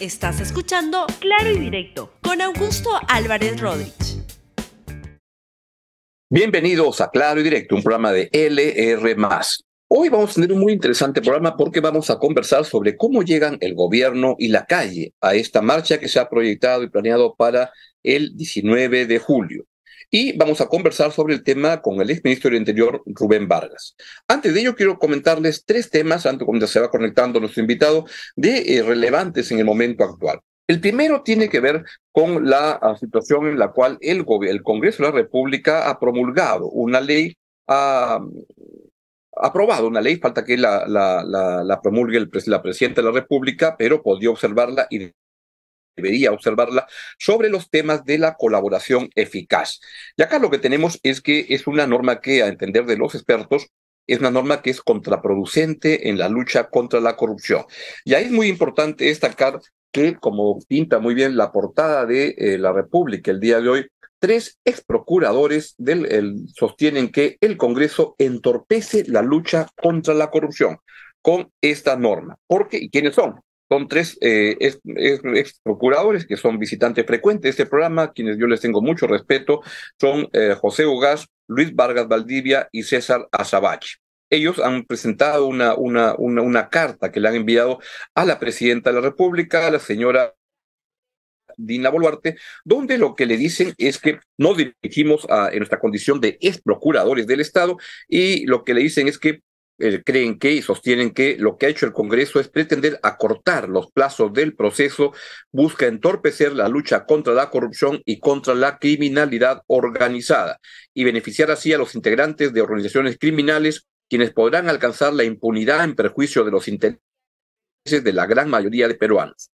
Estás escuchando Claro y Directo con Augusto Álvarez Rodríguez. Bienvenidos a Claro y Directo, un programa de LR. Hoy vamos a tener un muy interesante programa porque vamos a conversar sobre cómo llegan el gobierno y la calle a esta marcha que se ha proyectado y planeado para el 19 de julio y vamos a conversar sobre el tema con el exministro del Interior, Rubén Vargas. Antes de ello, quiero comentarles tres temas, antes cuando se va conectando nuestro invitado, de eh, relevantes en el momento actual. El primero tiene que ver con la ah, situación en la cual el, Congreso de la República ha promulgado una ley, ha aprobado una ley, falta que la, promulgue el, la Presidenta de la República, pero podría observarla y debería observarla, sobre los temas de la colaboración eficaz. Y acá lo que tenemos es que es una norma que, a entender de los expertos, es una norma que es contraproducente en la lucha contra la corrupción. Y ahí es muy importante destacar que, como pinta muy bien la portada de eh, la República el día de hoy, tres ex procuradores del, sostienen que el Congreso entorpece la lucha contra la corrupción con esta norma. ¿Por qué? ¿Y quiénes son? Son tres eh, ex, procuradores que son visitantes frecuentes de este programa, quienes yo les tengo mucho respeto, son eh, José Ugaz, Luis Vargas Valdivia y César Azabache. Ellos han presentado una, una, una, una carta que le han enviado a la presidenta de la República, a la señora Dina Boluarte, donde lo que le dicen es que nos dirigimos a, en nuestra condición de ex procuradores del Estado y lo que le dicen es que eh, creen que y sostienen que lo que ha hecho el Congreso es pretender acortar los plazos del proceso, busca entorpecer la lucha contra la corrupción y contra la criminalidad organizada y beneficiar así a los integrantes de organizaciones criminales quienes podrán alcanzar la impunidad en perjuicio de los intereses de la gran mayoría de peruanos.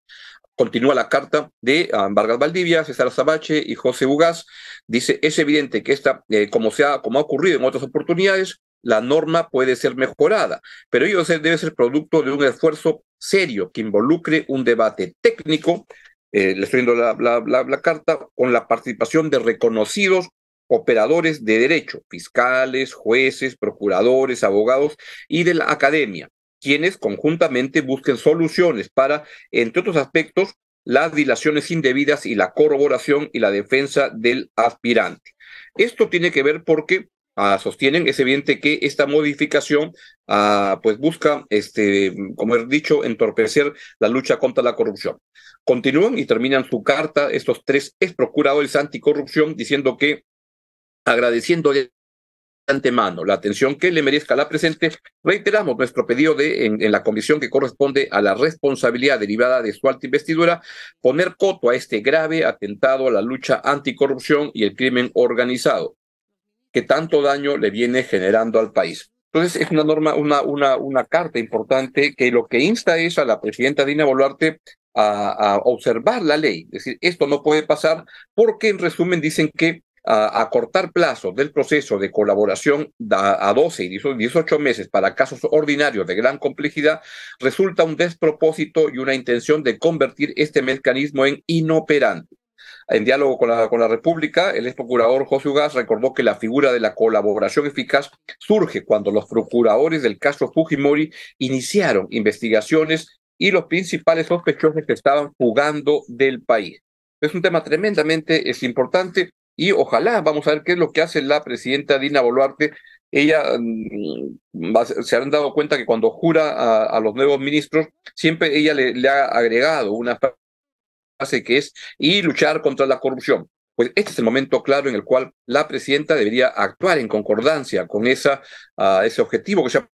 Continúa la carta de ah, Vargas Valdivia, César Zabache y José Ugaz. Dice, es evidente que esta, eh, como, se como ha ocurrido en otras oportunidades, la norma puede ser mejorada, pero ello debe ser producto de un esfuerzo serio que involucre un debate técnico, eh, le estoy viendo la, carta, con la participación de reconocidos operadores de derecho, fiscales, jueces, procuradores, abogados y de la academia, quienes conjuntamente busquen soluciones para, entre otros aspectos, las dilaciones indebidas y la corroboración y la defensa del aspirante. Esto tiene que ver porque Ah, sostienen, es evidente que esta modificación ah, pues busca, este, como he dicho, entorpecer la lucha contra la corrupción. Continúan y terminan su carta estos tres ex procuradores anticorrupción diciendo que agradeciendo de antemano la atención que le merezca la presente, reiteramos nuestro pedido de en, en, la comisión que corresponde a la responsabilidad derivada de su alta investidura, poner coto a este grave atentado a la lucha anticorrupción y el crimen organizado que tanto daño le viene generando al país. Entonces, es una norma, una, una, carta importante que lo que insta es a la presidenta Dina Boluarte a, observar la ley. Es decir, esto no puede pasar porque, en resumen, dicen que a, cortar plazos del proceso de colaboración a, a 12 y 18 meses para casos ordinarios de gran complejidad resulta un despropósito y una intención de convertir este mecanismo en inoperante. En diálogo con la, con la República, el ex procurador José Ugaz recordó que la figura de la colaboración eficaz surge cuando los procuradores del caso Fujimori iniciaron investigaciones y los principales sospechosos que estaban fugando del país. Es un tema tremendamente es importante y ojalá vamos a ver qué es lo que hace la presidenta Dina Boluarte. Ella mm, se han dado cuenta que cuando jura a, los nuevos ministros, siempre ella le ha agregado una que es y luchar contra la corrupción. Pues este es el momento claro en el cual la presidenta debería actuar en concordancia con esa, ah, ese objetivo que se ha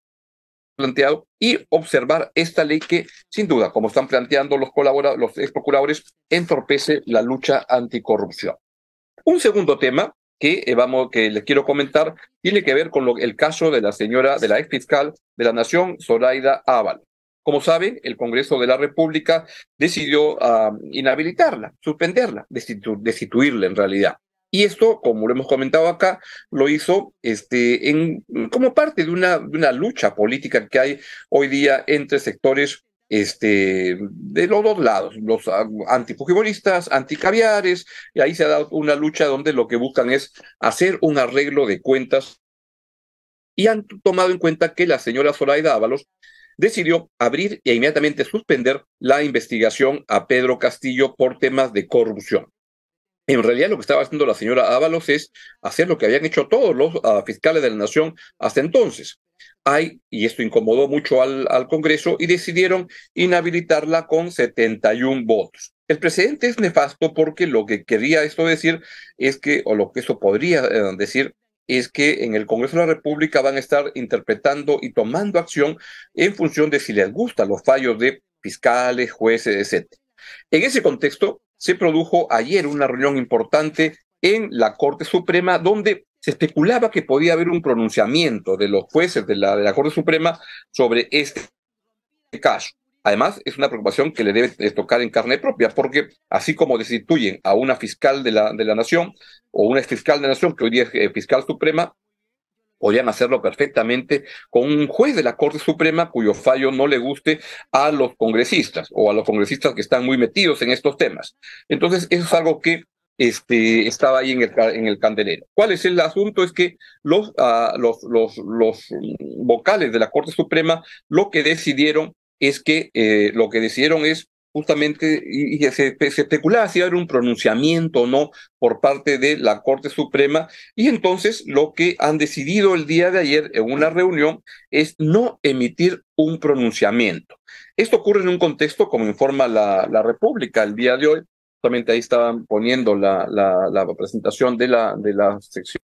planteado y observar esta ley que, sin duda, como están planteando los, los ex procuradores, entorpece la lucha anticorrupción. Un segundo tema que, eh, vamos, que les quiero comentar tiene que ver con lo, el caso de la señora, de la ex fiscal de la Nación, Zoraida Ábal. Como saben, el Congreso de la República decidió uh, inhabilitarla, suspenderla, destitu destituirla en realidad. Y esto, como lo hemos comentado acá, lo hizo este, como parte de una, lucha política que hay hoy día entre sectores este, de los dos lados, los antifujimoristas, anticaviares, y ahí se ha dado una lucha donde lo que buscan es hacer un arreglo de cuentas y han tomado en cuenta que la señora Zoraida Ábalos decidió abrir e inmediatamente suspender la investigación a Pedro Castillo por temas de corrupción. En realidad lo que estaba haciendo la señora Ábalos es hacer lo que habían hecho todos los ah, fiscales de la nación hasta entonces. Hay, y esto incomodó mucho al, Congreso, y decidieron inhabilitarla con 71 votos. El precedente es nefasto porque lo que quería esto decir es que, o lo que eso podría eh, decir, es que en el Congreso de la República van a estar interpretando y tomando acción en función de si les gustan los fallos de fiscales, jueces, etc. En ese contexto, se produjo ayer una reunión importante en la Corte Suprema donde se especulaba que podía haber un pronunciamiento de los jueces de la, de la Corte Suprema sobre este caso. Además, es una preocupación que le debe tocar en carne propia, porque así como destituyen a una fiscal de la, de la nación o una fiscal de la nación, que hoy día es eh, fiscal suprema, podrían hacerlo perfectamente con un juez de la Corte Suprema cuyo fallo no le guste a los congresistas o a los congresistas que están muy metidos en estos temas. Entonces, eso es algo que este, estaba ahí en el, en el candelero. ¿Cuál es el asunto? Es que los, uh, los, los, los vocales de la Corte Suprema lo que decidieron es que eh, lo que decidieron es justamente, y, se, especulaba si haber un pronunciamiento o no por parte de la Corte Suprema, y entonces lo que han decidido el día de ayer en una reunión es no emitir un pronunciamiento. Esto ocurre en un contexto, como informa la, la República el día de hoy, justamente ahí estaban poniendo la, la, la presentación de la, de la sección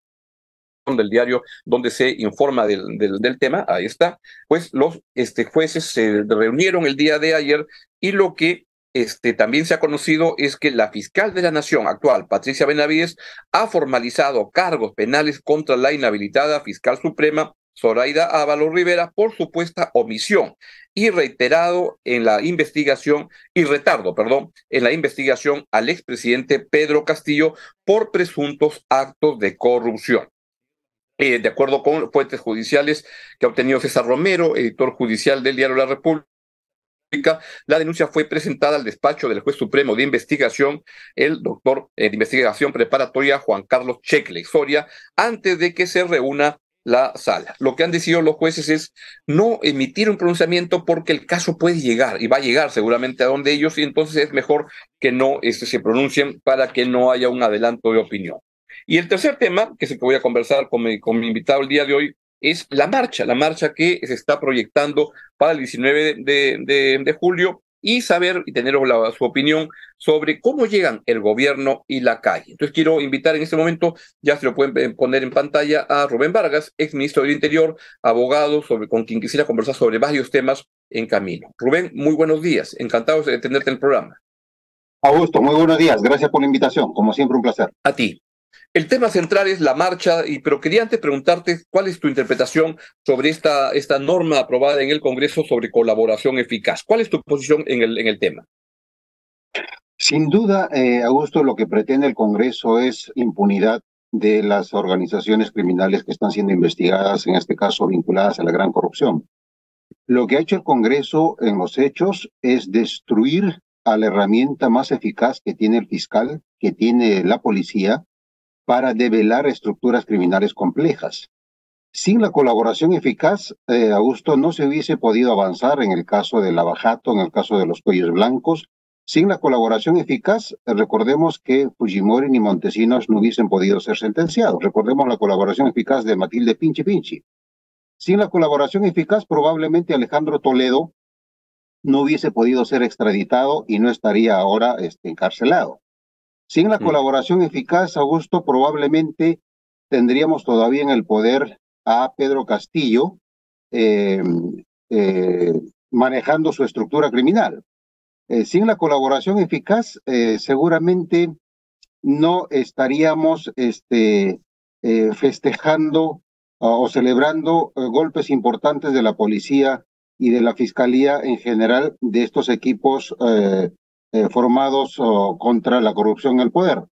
del diario donde se informa del, del, tema, ahí está, pues los este, jueces se reunieron el día de ayer y lo que este, también se ha conocido es que la fiscal de la Nación actual, Patricia Benavides, ha formalizado cargos penales contra la inhabilitada fiscal suprema, Zoraida Ávalo Rivera, por supuesta omisión y reiterado en la investigación, y retardo, perdón, en la investigación al expresidente Pedro Castillo por presuntos actos de corrupción. Eh, de acuerdo con fuentes judiciales que ha obtenido César Romero, editor judicial del diario La República, la denuncia fue presentada al despacho del juez supremo de investigación, el doctor eh, de investigación preparatoria Juan Carlos Checle Soria, antes de que se reúna la sala. Lo que han decidido los jueces es no emitir un pronunciamiento porque el caso puede llegar y va a llegar seguramente a donde ellos y entonces es mejor que no este, se pronuncien para que no haya un adelanto de opinión. Y el tercer tema, que es el que voy a conversar con mi, con mi invitado el día de hoy, es la marcha, la marcha que se está proyectando para el 19 de, de, de julio y saber y tener la, su opinión sobre cómo llegan el gobierno y la calle. Entonces quiero invitar en este momento, ya se lo pueden poner en pantalla, a Rubén Vargas, ex ministro del Interior, abogado, sobre, con quien quisiera conversar sobre varios temas en camino. Rubén, muy buenos días, encantados de tenerte en el programa. Augusto, muy buenos días, gracias por la invitación, como siempre un placer. A ti. El tema central es la marcha, y, pero quería antes preguntarte cuál es tu interpretación sobre esta, esta norma aprobada en el Congreso sobre colaboración eficaz. ¿Cuál es tu posición en el, en el tema? Sin duda, eh, Augusto, lo que pretende el Congreso es impunidad de las organizaciones criminales que están siendo investigadas, en este caso vinculadas a la gran corrupción. Lo que ha hecho el Congreso en los hechos es destruir a la herramienta más eficaz que tiene el fiscal, que tiene la policía, para develar estructuras criminales complejas. Sin la colaboración eficaz, eh, Augusto, no se hubiese podido avanzar en el caso de Lavajato, en el caso de los cuellos blancos. Sin la colaboración eficaz, eh, recordemos que Fujimori ni Montesinos no hubiesen podido ser sentenciados. Recordemos la colaboración eficaz de Matilde Pinchi Pinchi. Sin la colaboración eficaz, probablemente Alejandro Toledo no hubiese podido ser extraditado y no estaría ahora este, encarcelado. Sin la colaboración eficaz, Augusto, probablemente tendríamos todavía en el poder a Pedro Castillo eh, eh, manejando su estructura criminal. Eh, sin la colaboración eficaz, seguramente no estaríamos este, festejando o celebrando golpes importantes de la policía y de la fiscalía en general de estos equipos eh, formados contra la corrupción en el poder.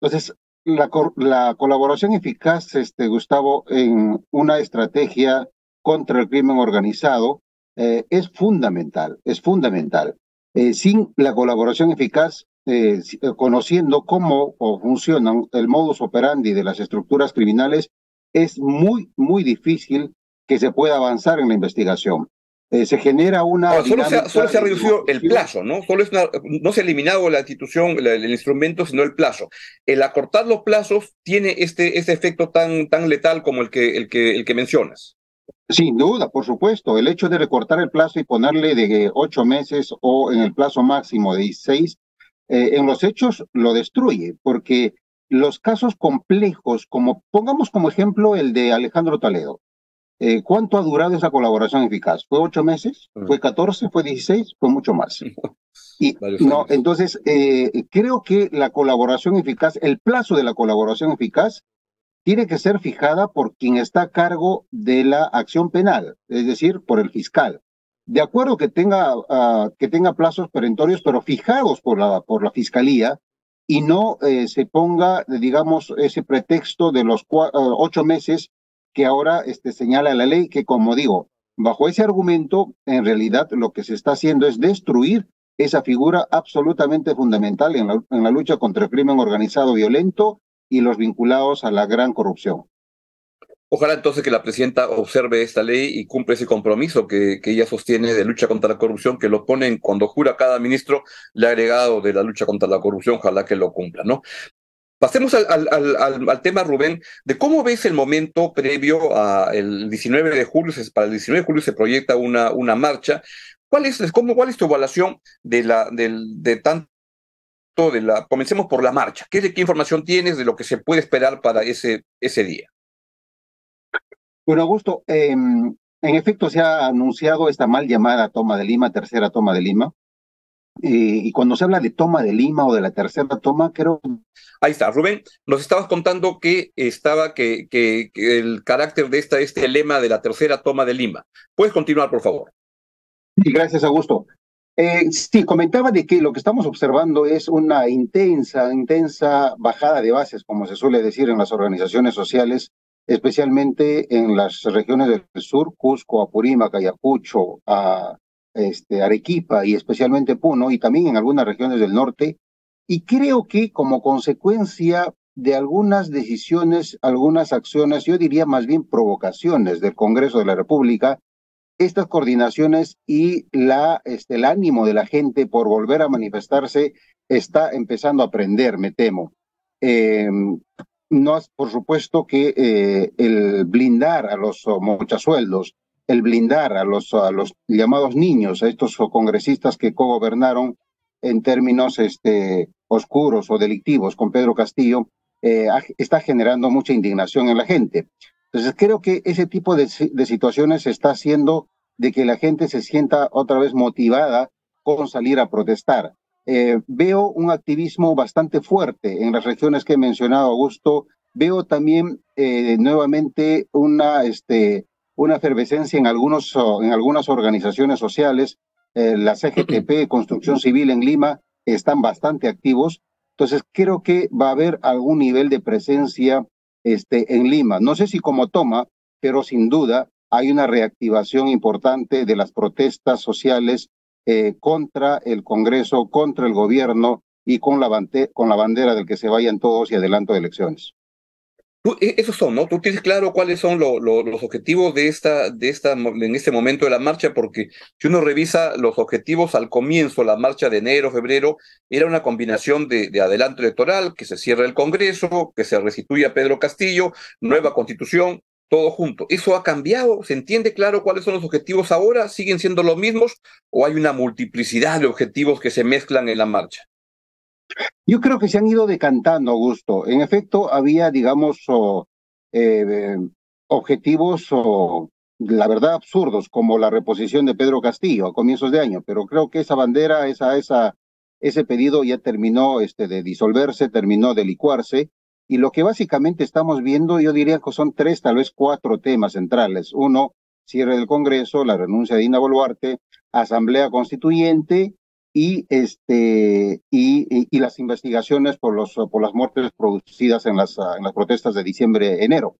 Entonces, la, la, colaboración eficaz, este, Gustavo, en una estrategia contra el crimen organizado eh, es fundamental, es fundamental. Eh, sin la colaboración eficaz, conociendo cómo funcionan el modus operandi de las estructuras criminales, es muy, muy difícil que se pueda avanzar en la investigación. Eh, se genera una... solo, se ha, reducido el plazo, ¿no? Solo es no se ha eliminado la institución, el, instrumento, sino el plazo. El acortar los plazos tiene este, este efecto tan, tan letal como el que, el, que, el que mencionas. Sin duda, por supuesto. El hecho de recortar el plazo y ponerle de ocho meses o en el plazo máximo de seis, eh, en los hechos lo destruye, porque los casos complejos, como pongamos como ejemplo el de Alejandro Toledo, eh, ¿Cuánto ha durado esa colaboración eficaz? ¿Fue ocho meses? Mm. ¿Fue catorce? ¿Fue dieciséis? Fue mucho más. Y no, entonces eh, creo que la colaboración eficaz, el plazo de la colaboración eficaz, tiene que ser fijada por quien está a cargo de la acción penal, es decir, por el fiscal. De acuerdo que tenga, ah, que tenga plazos perentorios, pero fijados por la, por la fiscalía y no eh, se ponga, digamos, ese pretexto de los ah, ocho meses que ahora este, señala la ley, que como digo, bajo ese argumento, en realidad lo que se está haciendo es destruir esa figura absolutamente fundamental en la, en la lucha contra el crimen organizado violento y los vinculados a la gran corrupción. Ojalá entonces que la presidenta observe esta ley y cumpla ese compromiso que, que, ella sostiene de lucha contra la corrupción, que lo ponen cuando jura cada ministro, le ha agregado de la lucha contra la corrupción, ojalá que lo cumpla, ¿no? Pasemos al, tema, Rubén, de cómo ves el momento previo al 19 de julio, para el 19 de julio se proyecta una, una marcha. ¿Cuál es, cómo, ¿Cuál es tu evaluación de, la, del, de tanto de la... Comencemos por la marcha. ¿Qué, ¿Qué información tienes de lo que se puede esperar para ese, ese día? Bueno, Augusto, em, en efecto se ha anunciado esta mal llamada toma de Lima, tercera toma de Lima, y cuando se habla de toma de Lima o de la tercera toma, creo. Ahí está, Rubén. Nos estabas contando que estaba que, que, el carácter de esta, este lema de la tercera toma de Lima. Puedes continuar, por favor. Sí, gracias, Augusto. Eh, sí, comentaba de que lo que estamos observando es una intensa, intensa bajada de bases, como se suele decir en las organizaciones sociales, especialmente en las regiones del sur, Cusco, Apurímac, Ayacucho, a este, Arequipa y especialmente Puno y también en algunas regiones del norte. Y creo que como consecuencia de algunas decisiones, algunas acciones, yo diría más bien provocaciones del Congreso de la República, estas coordinaciones y la, este, el ánimo de la gente por volver a manifestarse está empezando a aprender, me temo. Eh, no, por supuesto que eh, el blindar a los mochasueldos, el blindar a los, llamados niños, a estos congresistas que cogobernaron en términos este, oscuros o delictivos con Pedro Castillo, eh, está generando mucha indignación en la gente. Entonces creo que ese tipo de, de situaciones está haciendo de que la gente se sienta otra vez motivada con salir a protestar. Eh, veo un activismo bastante fuerte en las regiones que he mencionado, Augusto. Veo también eh, nuevamente una, este, una efervescencia en, algunos, en algunas organizaciones sociales. Eh, la CGTP, Construcción Civil en Lima, están bastante activos. Entonces, creo que va a haber algún nivel de presencia este, en Lima. No sé si como toma, pero sin duda hay una reactivación importante de las protestas sociales eh, contra el Congreso, contra el gobierno y con la, con la bandera del que se vayan todos y adelanto de elecciones. E, esos son, ¿no? Tú tienes claro cuáles son los objetivos de esta, de esta, en este momento de la marcha, porque si uno revisa los objetivos al comienzo, la marcha de enero, febrero, era una combinación de, de adelanto electoral, que se cierre el Congreso, que se restituya Pedro Castillo, nueva constitución, todo junto. ¿Eso ha cambiado? ¿Se entiende claro cuáles son los objetivos ahora? ¿Siguen siendo los mismos o hay una multiplicidad de objetivos que se mezclan en la marcha? Yo creo que se han ido decantando, Augusto. En efecto, había, digamos, eh, objetivos, la verdad, absurdos, como la reposición de Pedro Castillo a comienzos de año, pero creo que esa bandera, esa, esa, ese pedido ya terminó este, de disolverse, terminó de licuarse, y lo que básicamente estamos viendo, yo diría que son tres, tal vez cuatro temas centrales. Uno, cierre del Congreso, la renuncia de Dina Boluarte, Asamblea Constituyente y, este, las investigaciones por, los, por las muertes producidas en las, en las protestas de diciembre-enero.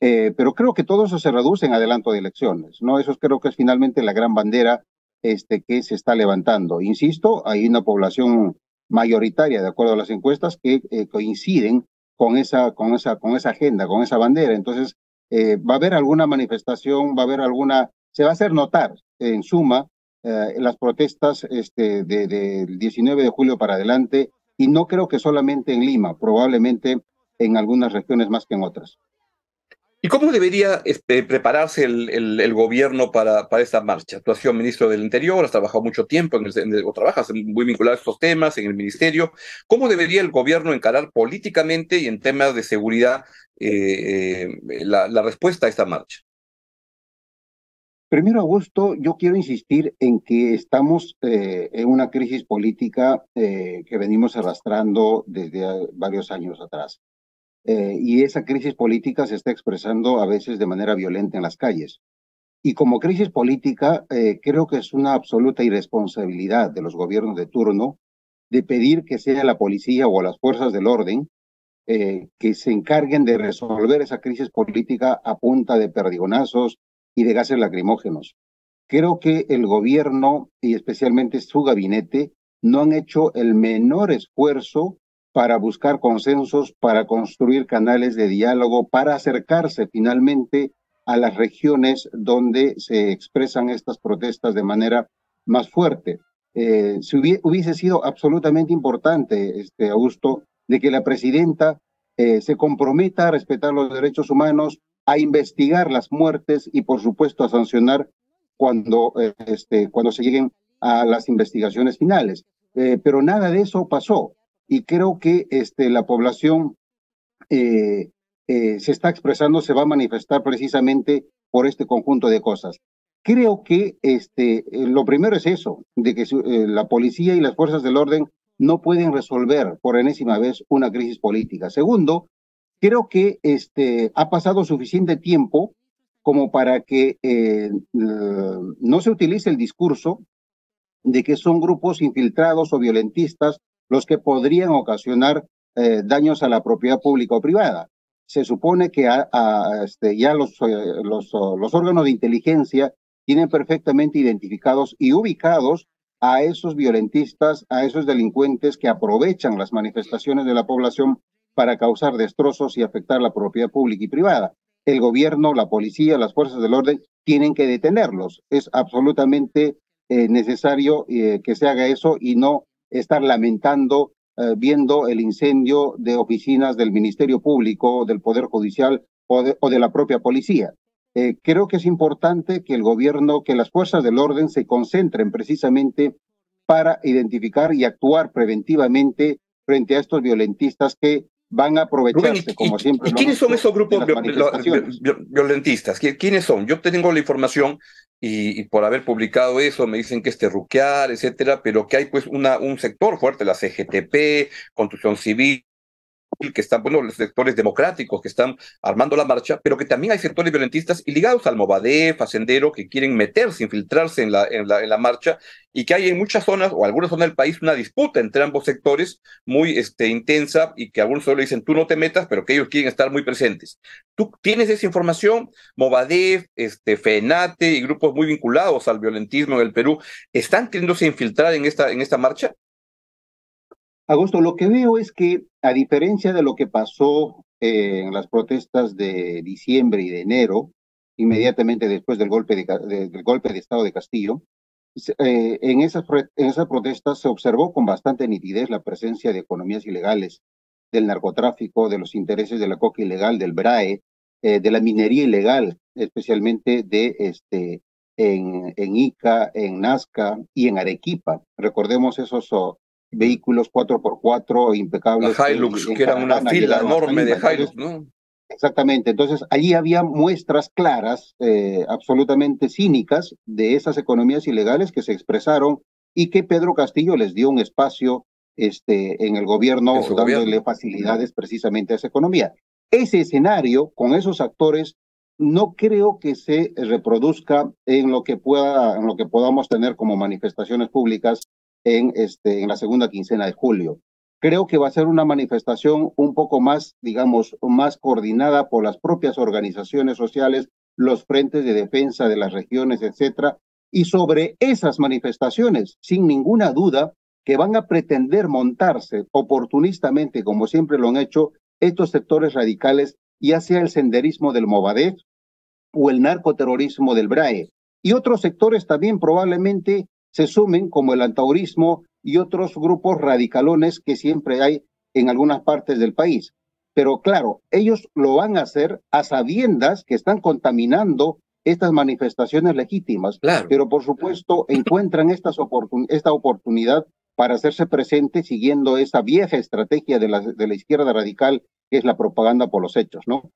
Eh, pero creo que todo eso se reduce en adelanto de elecciones, ¿no? Eso creo que es finalmente la gran bandera este, que se está levantando. Insisto, hay una población mayoritaria, de acuerdo a las encuestas, que eh, coinciden con esa, con esa, con esa agenda, con esa bandera. Entonces, eh, va a haber alguna manifestación, va a haber alguna se va a hacer notar, en suma, eh, las protestas este, del 19 de julio para adelante, y no creo que solamente en Lima, probablemente en algunas regiones más que en otras. ¿Y cómo debería este, prepararse el, gobierno para, para esta marcha? Tú has sido ministro del Interior, has trabajado mucho tiempo en el, o trabajas muy vinculado a estos temas en el ministerio. ¿Cómo debería el gobierno encarar políticamente y en temas de seguridad eh, eh, la, respuesta a esta marcha? Primero, Augusto, yo quiero insistir en que estamos eh, en una crisis política que venimos arrastrando desde varios años atrás. Eh, y esa crisis política se está expresando a veces de manera violenta en las calles. Y como crisis política, eh, creo que es una absoluta irresponsabilidad de los gobiernos de turno de pedir que sea la policía o las fuerzas del orden eh, que se encarguen de resolver esa crisis política a punta de perdigonazos y de gases lacrimógenos. Creo que el gobierno y especialmente su gabinete no han hecho el menor esfuerzo para buscar consensos, para construir canales de diálogo, para acercarse finalmente a las regiones donde se expresan estas protestas de manera más fuerte. Eh, si hubiese sido absolutamente importante, este, Augusto, de que la presidenta eh, se comprometa a respetar los derechos humanos, a investigar las muertes y, por supuesto, a sancionar cuando, eh, este, cuando se lleguen a las investigaciones finales. pero nada de eso pasó y creo que este, la población eh, eh, se está expresando, se va a manifestar precisamente por este conjunto de cosas. Creo que este, eh, lo primero es eso, de que la policía y las fuerzas del orden no pueden resolver por enésima vez una crisis política. Segundo, creo que este, ha pasado suficiente tiempo como para que no se utilice el discurso de que son grupos infiltrados o violentistas los que podrían ocasionar eh, daños a la propiedad pública o privada. Se supone que este, ya los, eh, los, los órganos de inteligencia tienen perfectamente identificados y ubicados a esos violentistas, a esos delincuentes que aprovechan las manifestaciones de la población para causar destrozos y afectar la propiedad pública y privada. El gobierno, la policía, las fuerzas del orden tienen que detenerlos. Es absolutamente eh, necesario que se haga eso y no estar lamentando eh, viendo el incendio de oficinas del Ministerio Público, del Poder Judicial o de, la propia policía. Eh, creo que es importante que el gobierno, que las fuerzas del orden se concentren precisamente para identificar y actuar preventivamente frente a estos violentistas que van a aprovecharse, como siempre. ¿Y quiénes son esos grupos violentistas? ¿Quiénes son? Yo tengo la información y, por haber publicado eso me dicen que es terruquear, etcétera, pero que hay pues una, un sector fuerte, la CGTP, Construcción Civil, que están, bueno, los sectores democráticos que están armando la marcha, pero que también hay sectores violentistas y ligados al Movadef, a que quieren meterse, infiltrarse en la, en la, en la marcha, y que hay en muchas zonas o algunas zonas del país una disputa entre ambos sectores muy este, intensa y que algunos solo dicen tú no te metas, pero que ellos quieren estar muy presentes. ¿Tú tienes esa información? Movadef, este, FENATE y grupos muy vinculados al violentismo en el Perú, ¿están queriéndose infiltrar en esta, en esta marcha? Augusto, lo que veo es que, a diferencia de lo que pasó eh, en las protestas de diciembre y de enero, inmediatamente después del golpe de, del golpe de Estado de Castillo, eh, en, esas, en protestas se observó con bastante nitidez la presencia de economías ilegales, del narcotráfico, de los intereses de la coca ilegal, del BRAE, eh, de la minería ilegal, especialmente de este, en, en Ica, en Nazca y en Arequipa. Recordemos esos vehículos 4x4 impecables. La Hilux, que, era una fila enorme de Hilux, ¿no? Exactamente, entonces allí había muestras claras, eh, absolutamente cínicas, de esas economías ilegales que se expresaron y que Pedro Castillo les dio un espacio este, en el gobierno, dándole facilidades precisamente a esa economía. Ese escenario, con esos actores, no creo que se reproduzca en lo que pueda, en lo que podamos tener como manifestaciones públicas en, este, en la segunda quincena de julio. Creo que va a ser una manifestación un poco más, digamos, más coordinada por las propias organizaciones sociales, los frentes de defensa de las regiones, etcétera, y sobre esas manifestaciones, sin ninguna duda, que van a pretender montarse oportunistamente, como siempre lo han hecho, estos sectores radicales, ya sea el senderismo del Movadef o el narcoterrorismo del BRAE, Y otros sectores también probablemente se sumen, como el antaurismo y otros grupos radicalones que siempre hay en algunas partes del país. Pero claro, ellos lo van a hacer a sabiendas que están contaminando estas manifestaciones legítimas, pero por supuesto encuentran estas esta oportunidad para hacerse presente siguiendo esa vieja estrategia de la, de la izquierda radical que es la propaganda por los hechos, ¿no?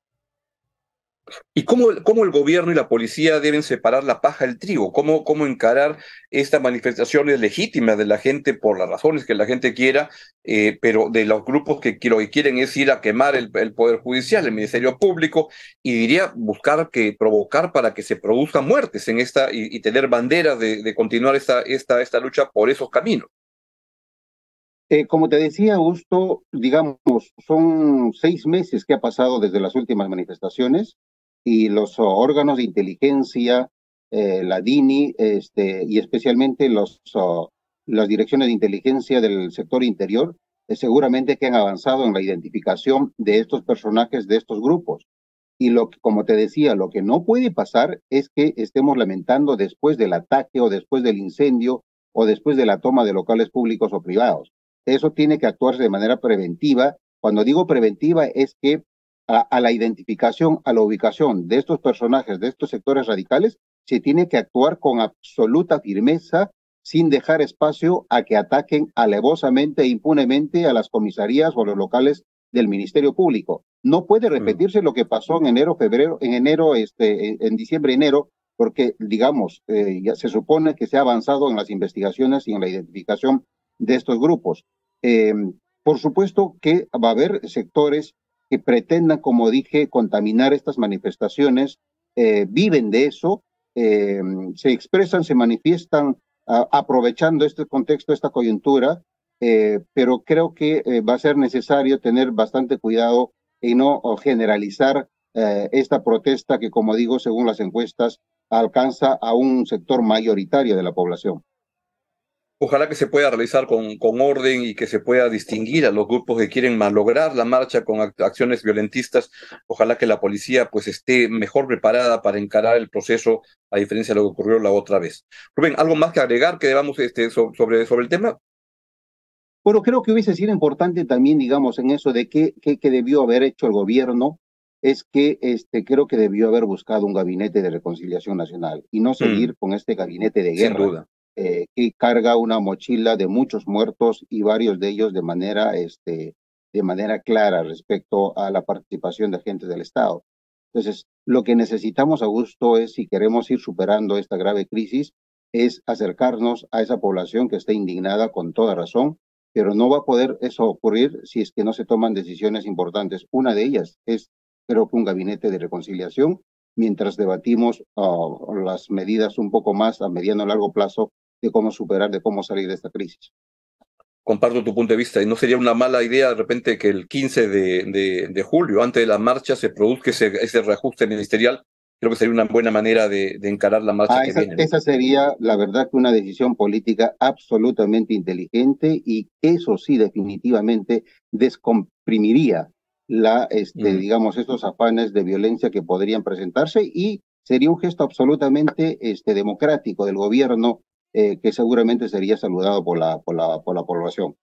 ¿Y cómo, cómo, el gobierno y la policía deben separar la paja del trigo? ¿Cómo, ¿Cómo encarar estas manifestaciones legítimas de la gente por las razones que la gente quiera, eh, pero de los grupos que lo que quieren es ir a quemar el, Poder Judicial, el Ministerio Público, y diría buscar que provocar para que se produzcan muertes en esta y, tener banderas de, continuar esta, esta, esta lucha por esos caminos? Eh, como te decía, Augusto, digamos, son seis meses que ha pasado desde las últimas manifestaciones y los órganos de inteligencia, eh, la DINI, este, y especialmente los, las direcciones de inteligencia del sector interior, eh, seguramente que han avanzado en la identificación de estos personajes, de estos grupos. Y lo que, como te decía, lo que no puede pasar es que estemos lamentando después del ataque o después del incendio o después de la toma de locales públicos o privados. Eso tiene que actuarse de manera preventiva. Cuando digo preventiva es que a, la identificación, a la ubicación de estos personajes, de estos sectores radicales, se tiene que actuar con absoluta firmeza, sin dejar espacio a que ataquen alevosamente e impunemente a las comisarías o los locales del Ministerio Público. No puede repetirse lo que pasó en enero, febrero, en enero, este, en diciembre, enero, porque, digamos, eh, ya se supone que se ha avanzado en las investigaciones y en la identificación de estos grupos. Eh, por supuesto que va a haber sectores que pretendan, como dije, contaminar estas manifestaciones, eh, viven de eso, eh, se expresan, se manifiestan aprovechando este contexto, esta coyuntura, eh, pero creo que va a ser necesario tener bastante cuidado y no generalizar esta protesta que, como digo, según las encuestas, alcanza a un sector mayoritario de la población. Ojalá que se pueda realizar con, con, orden y que se pueda distinguir a los grupos que quieren malograr la marcha con acciones violentistas. Ojalá que la policía pues esté mejor preparada para encarar el proceso, a diferencia de lo que ocurrió la otra vez. Rubén, ¿algo más que agregar que debamos este, sobre, sobre el tema? Bueno, creo que hubiese sido importante también, digamos, en eso de qué, qué, debió haber hecho el gobierno, es que este, creo que debió haber buscado un gabinete de reconciliación nacional y no seguir mm. con este gabinete de guerra. Sin duda eh, que carga una mochila de muchos muertos y varios de ellos de manera, este, de manera clara respecto a la participación de agentes del Estado. Entonces, lo que necesitamos, Augusto, es, si queremos ir superando esta grave crisis, es acercarnos a esa población que está indignada con toda razón, pero no va a poder eso ocurrir si es que no se toman decisiones importantes. Una de ellas es, creo que un gabinete de reconciliación, mientras debatimos uh, las medidas un poco más a mediano y largo plazo de cómo superar, de cómo salir de esta crisis. Comparto tu punto de vista y no sería una mala idea de repente que el 15 de, de, julio, antes de la marcha, se produzca ese, ese, reajuste ministerial. Creo que sería una buena manera de, de encarar la marcha ah, que esa, viene. Esa sería, la verdad, que una decisión política absolutamente inteligente y eso sí, definitivamente descomprimiría la, este, digamos, estos afanes de violencia que podrían presentarse y sería un gesto absolutamente este, democrático del gobierno eh, que seguramente sería saludado por la, por la, por la población.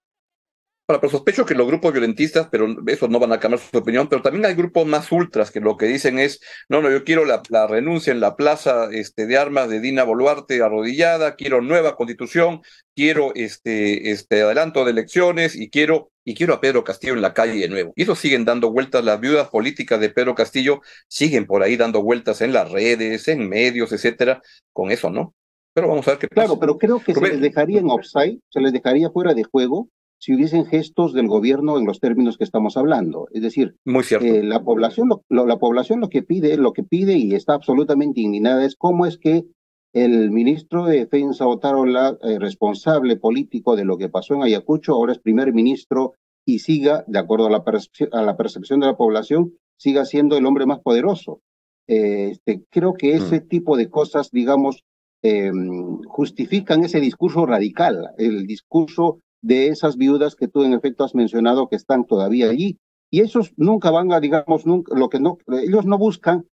Pero sospecho que los grupos violentistas, pero esos no van a cambiar su opinión, pero también hay grupos más ultras que lo que dicen es, no, no, yo quiero la, la renuncia en la plaza este, de armas de Dina Boluarte arrodillada, quiero nueva constitución, quiero este, este adelanto de elecciones y quiero, y quiero a Pedro Castillo en la calle de nuevo. Y eso siguen dando vueltas, las viudas políticas de Pedro Castillo siguen por ahí dando vueltas en las redes, en medios, etcétera, con eso, ¿no? Pero vamos a ver qué pasa. Claro, pero creo que se les dejaría en offside, se les dejaría fuera de juego si hubiesen gestos del gobierno en los términos que estamos hablando. Es decir, Muy cierto. Eh, la, población, lo, la población lo que pide, lo que pide y está absolutamente indignada es cómo es que el ministro de Defensa, Otarola, eh, responsable político de lo que pasó en Ayacucho, ahora es primer ministro y siga, de acuerdo a la, a la percepción de la población, siga siendo el hombre más poderoso. Eh, este, creo que ese mm. tipo de cosas, digamos, Em, justifican ese discurso radical, el discurso de esas viudas que tú en efecto has mencionado que están todavía allí. Y esos nunca van a, digamos, nunca, lo que no, ellos no buscan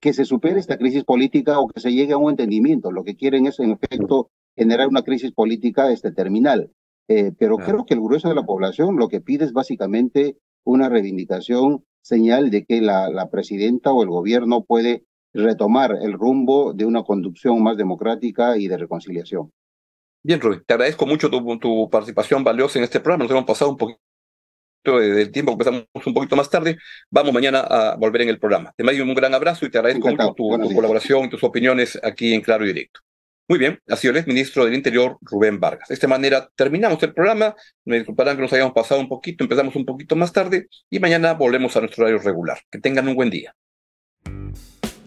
que se supere esta crisis política o que se llegue a un entendimiento. Lo que quieren es, en efecto, generar una crisis política este, terminal. Eh, pero creo que el grueso de la población lo que pide es básicamente una reivindicación, señal de que la, la presidenta o el gobierno puede retomar el rumbo de una conducción más democrática y de reconciliación. Bien, Rubén, te agradezco mucho tu, tu participación valiosa en este programa. Nos hemos pasado un poquito del tiempo, empezamos un poquito más tarde. Vamos mañana a volver en el programa. Te mando un gran abrazo y te agradezco mucho tu, colaboración y tus opiniones aquí en Claro y Directo. Muy bien, ha sido el ministro del Interior, Rubén Vargas. De esta manera terminamos el programa. Me disculparán que nos hayamos pasado un poquito, empezamos un poquito más tarde y mañana volvemos a nuestro horario regular. Que tengan un buen día.